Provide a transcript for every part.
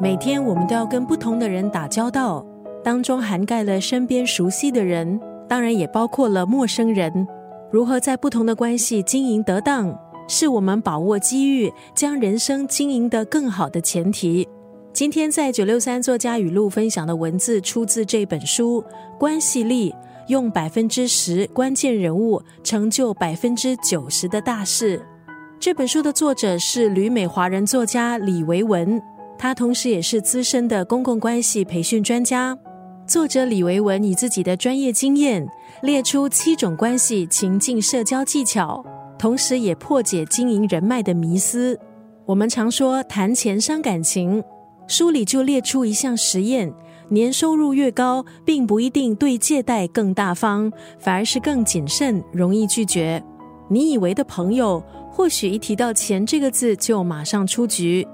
每天我们都要跟不同的人打交道，当中涵盖了身边熟悉的人，当然也包括了陌生人。如何在不同的关系经营得当，是我们把握机遇、将人生经营得更好的前提。今天在九六三作家语录分享的文字，出自这本书《关系力》，用百分之十关键人物成就百分之九十的大事。这本书的作者是旅美华人作家李维文。他同时也是资深的公共关系培训专家。作者李维文以自己的专业经验，列出七种关系情境社交技巧，同时也破解经营人脉的迷思。我们常说谈钱伤感情，书里就列出一项实验：年收入越高，并不一定对借贷更大方，反而是更谨慎，容易拒绝。你以为的朋友，或许一提到钱这个字就马上出局。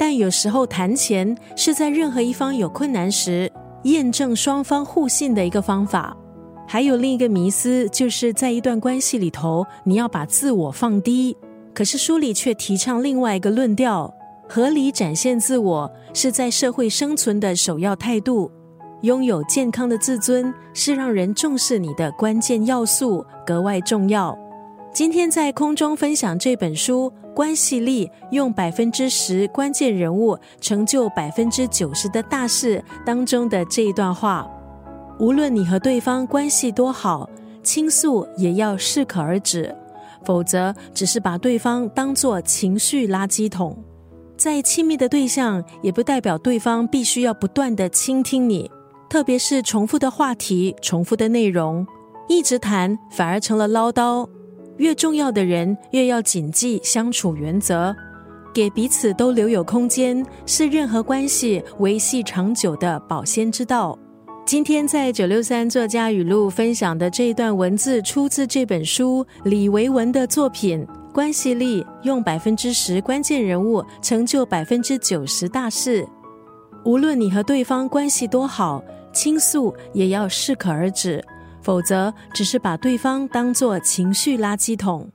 但有时候谈钱是在任何一方有困难时验证双方互信的一个方法。还有另一个迷思，就是在一段关系里头，你要把自我放低。可是书里却提倡另外一个论调：合理展现自我是在社会生存的首要态度。拥有健康的自尊是让人重视你的关键要素，格外重要。今天在空中分享这本书。关系力用百分之十关键人物成就百分之九十的大事当中的这一段话，无论你和对方关系多好，倾诉也要适可而止，否则只是把对方当作情绪垃圾桶。再亲密的对象，也不代表对方必须要不断的倾听你，特别是重复的话题、重复的内容，一直谈反而成了唠叨。越重要的人，越要谨记相处原则，给彼此都留有空间，是任何关系维系长久的保鲜之道。今天在九六三作家语录分享的这一段文字，出自这本书李维文的作品《关系力》，用百分之十关键人物成就百分之九十大事。无论你和对方关系多好，倾诉也要适可而止。否则，只是把对方当作情绪垃圾桶。